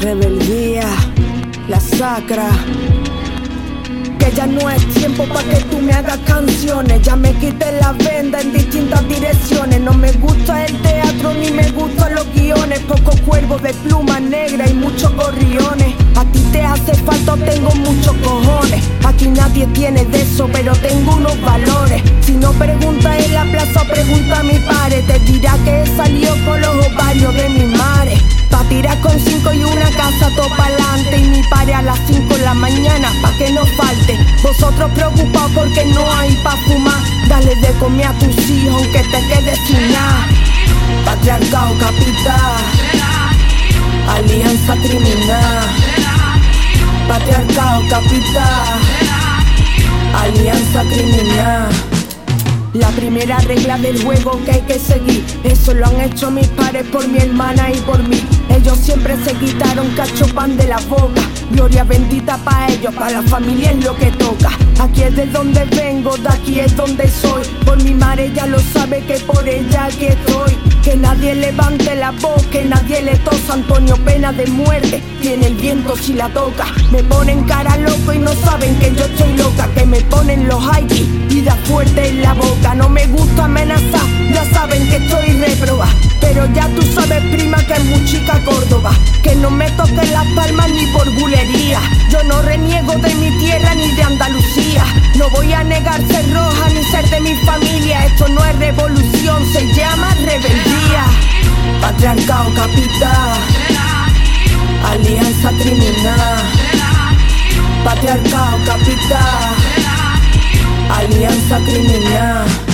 Rebeldía, la sacra. Que ya no es tiempo para que tú me hagas canciones. Ya me quité la venda en distintas direcciones. No me gusta el teatro ni me gustan los guiones. Pocos cuervos de pluma negra y muchos gorriones. A ti te hace falta, tengo muchos cojones. Aquí nadie tiene de eso, pero tengo unos valores. Si no pregunta en la plaza, pregunta a mi padre. Te dirá que he salido con los ovarios de mi madre. Pa' tirar con cinco y una casa todo pa'lante. Y mi pare a las cinco de la mañana pa' que no falte. Vosotros preocupados porque no hay pa' fumar. Dale de comer a tus hijos aunque te quedes sin nada. Patriarcado capital. Alianza criminal. Patriarcado capital Alianza criminal la primera regla del juego que hay que seguir, eso lo han hecho mis padres por mi hermana y por mí. Ellos siempre se quitaron cacho pan de la boca. Gloria bendita para ellos, para la familia es lo que toca. Aquí es de donde vengo, de aquí es donde soy. Por mi madre ya lo sabe que por ella aquí estoy. Que nadie levante la voz, que nadie le tosa. Antonio pena de muerte, tiene el viento si la toca. Me ponen cara loco y no saben que yo estoy loca. Que los Haiti y da fuerte en la boca. No me gusta amenazar, ya saben que estoy reproba. Pero ya tú sabes, prima, que es muy chica Córdoba. Que no me toquen las palmas ni por bulería. Yo no reniego de mi tierra ni de Andalucía. No voy a negar ser roja ni ser de mi familia. Esto no es revolución, se llama rebeldía. Patriarcado capital. Alianza criminal. Patriarcado capital. Alianza criminal.